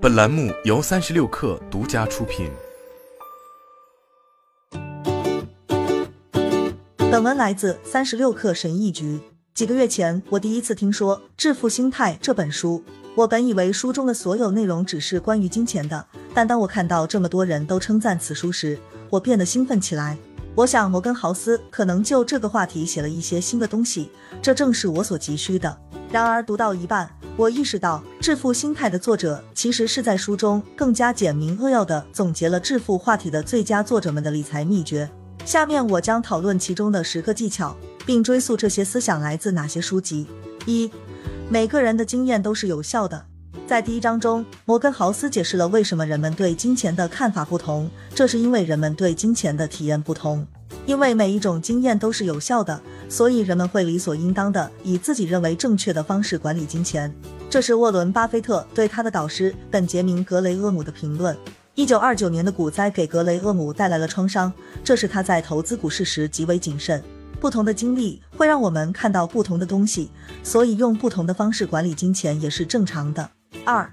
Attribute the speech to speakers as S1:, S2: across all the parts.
S1: 本栏目由三十六氪独家出品。
S2: 本文来自三十六氪神译局。几个月前，我第一次听说《致富心态》这本书。我本以为书中的所有内容只是关于金钱的，但当我看到这么多人都称赞此书时，我变得兴奋起来。我想，摩根豪斯可能就这个话题写了一些新的东西，这正是我所急需的。然而，读到一半，我意识到，《致富心态》的作者其实是在书中更加简明扼要地总结了致富话题的最佳作者们的理财秘诀。下面我将讨论其中的十个技巧。并追溯这些思想来自哪些书籍？一，每个人的经验都是有效的。在第一章中，摩根豪斯解释了为什么人们对金钱的看法不同，这是因为人们对金钱的体验不同。因为每一种经验都是有效的，所以人们会理所应当的以自己认为正确的方式管理金钱。这是沃伦·巴菲特对他的导师本杰明·格雷厄姆的评论。一九二九年的股灾给格雷厄姆带来了创伤，这是他在投资股市时极为谨慎。不同的经历会让我们看到不同的东西，所以用不同的方式管理金钱也是正常的。二，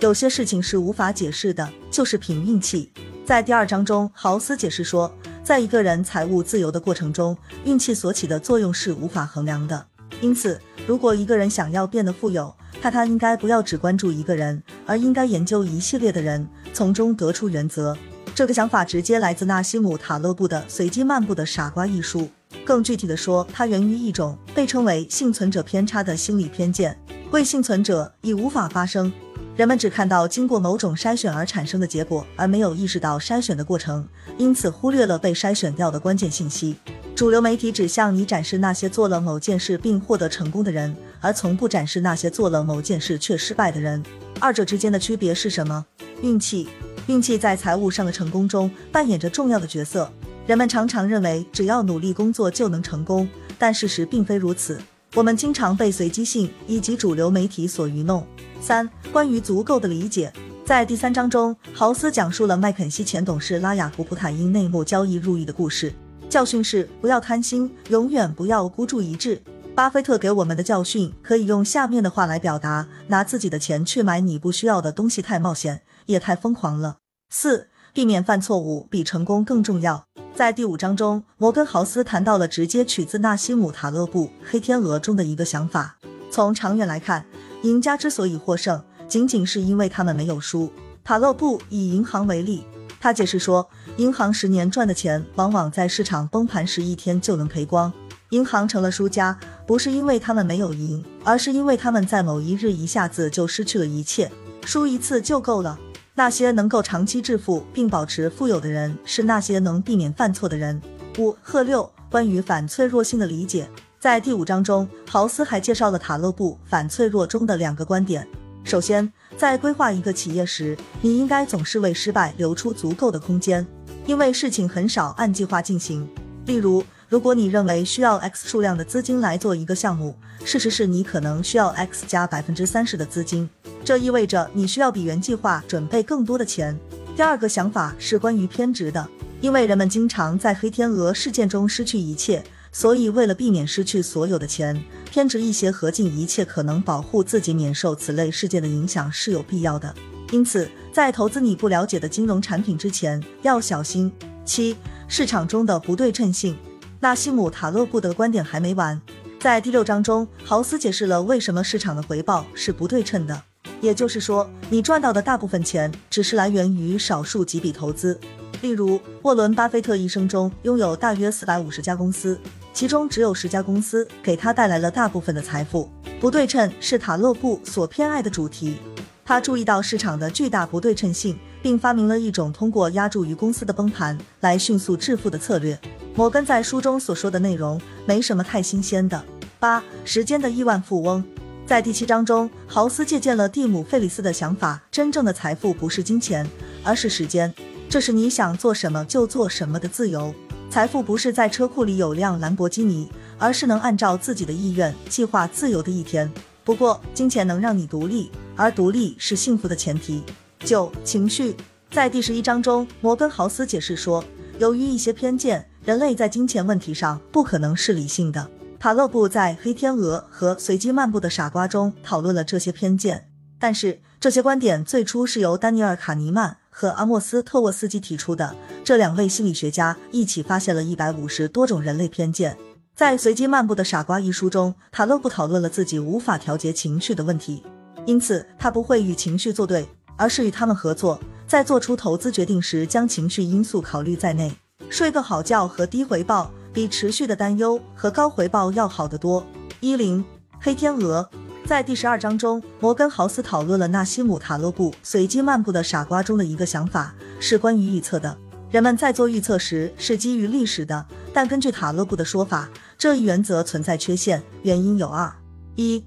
S2: 有些事情是无法解释的，就是凭运气。在第二章中，豪斯解释说，在一个人财务自由的过程中，运气所起的作用是无法衡量的。因此，如果一个人想要变得富有，他他应该不要只关注一个人，而应该研究一系列的人，从中得出原则。这个想法直接来自纳西姆塔勒布的《随机漫步的傻瓜》一书。更具体的说，它源于一种被称为幸存者偏差的心理偏见。为幸存者已无法发生，人们只看到经过某种筛选而产生的结果，而没有意识到筛选的过程，因此忽略了被筛选掉的关键信息。主流媒体只向你展示那些做了某件事并获得成功的人，而从不展示那些做了某件事却失败的人。二者之间的区别是什么？运气，运气在财务上的成功中扮演着重要的角色。人们常常认为只要努力工作就能成功，但事实并非如此。我们经常被随机性以及主流媒体所愚弄。三、关于足够的理解，在第三章中，豪斯讲述了麦肯锡前董事拉雅古普塔因内幕交易入狱的故事。教训是不要贪心，永远不要孤注一掷。巴菲特给我们的教训可以用下面的话来表达：拿自己的钱去买你不需要的东西太冒险，也太疯狂了。四、避免犯错误比成功更重要。在第五章中，摩根豪斯谈到了直接取自纳西姆塔勒布《黑天鹅》中的一个想法。从长远来看，赢家之所以获胜，仅仅是因为他们没有输。塔勒布以银行为例，他解释说，银行十年赚的钱，往往在市场崩盘时一天就能赔光。银行成了输家，不是因为他们没有赢，而是因为他们在某一日一下子就失去了一切。输一次就够了。那些能够长期致富并保持富有的人，是那些能避免犯错的人。五贺六关于反脆弱性的理解，在第五章中，豪斯还介绍了塔勒布反脆弱中的两个观点。首先，在规划一个企业时，你应该总是为失败留出足够的空间，因为事情很少按计划进行。例如，如果你认为需要 X 数量的资金来做一个项目，事实是你可能需要 X 加百分之三十的资金。这意味着你需要比原计划准备更多的钱。第二个想法是关于偏执的，因为人们经常在黑天鹅事件中失去一切，所以为了避免失去所有的钱，偏执一些和尽一切可能保护自己免受此类事件的影响是有必要的。因此，在投资你不了解的金融产品之前，要小心。七、市场中的不对称性。纳西姆塔勒布的观点还没完，在第六章中，豪斯解释了为什么市场的回报是不对称的。也就是说，你赚到的大部分钱只是来源于少数几笔投资。例如，沃伦·巴菲特一生中拥有大约四百五十家公司，其中只有十家公司给他带来了大部分的财富。不对称是塔勒布所偏爱的主题。他注意到市场的巨大不对称性，并发明了一种通过压注于公司的崩盘来迅速致富的策略。摩根在书中所说的内容没什么太新鲜的。八、时间的亿万富翁。在第七章中，豪斯借鉴了蒂姆·费里斯的想法：真正的财富不是金钱，而是时间。这是你想做什么就做什么的自由。财富不是在车库里有辆兰博基尼，而是能按照自己的意愿计划自由的一天。不过，金钱能让你独立，而独立是幸福的前提。九、情绪。在第十一章中，摩根豪斯解释说，由于一些偏见，人类在金钱问题上不可能是理性的。塔勒布在《黑天鹅》和《随机漫步的傻瓜》中讨论了这些偏见，但是这些观点最初是由丹尼尔·卡尼曼和阿莫斯·特沃斯基提出的。这两位心理学家一起发现了一百五十多种人类偏见。在《随机漫步的傻瓜》一书中，塔勒布讨论了自己无法调节情绪的问题，因此他不会与情绪作对，而是与他们合作，在做出投资决定时将情绪因素考虑在内。睡个好觉和低回报比持续的担忧和高回报要好得多。一零黑天鹅。在第十二章中，摩根豪斯讨论了纳西姆·塔勒布《随机漫步的傻瓜》中的一个想法，是关于预测的。人们在做预测时是基于历史的，但根据塔勒布的说法，这一原则存在缺陷，原因有二：一，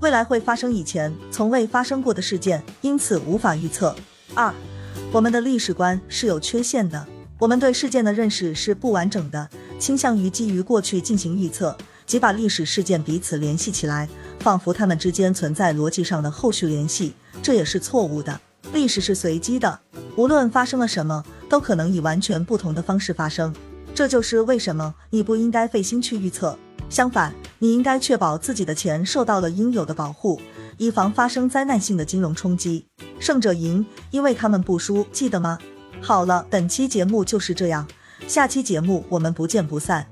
S2: 未来会发生以前从未发生过的事件，因此无法预测；二，我们的历史观是有缺陷的，我们对事件的认识是不完整的，倾向于基于过去进行预测，即把历史事件彼此联系起来。仿佛他们之间存在逻辑上的后续联系，这也是错误的。历史是随机的，无论发生了什么，都可能以完全不同的方式发生。这就是为什么你不应该费心去预测，相反，你应该确保自己的钱受到了应有的保护，以防发生灾难性的金融冲击。胜者赢，因为他们不输，记得吗？好了，本期节目就是这样，下期节目我们不见不散。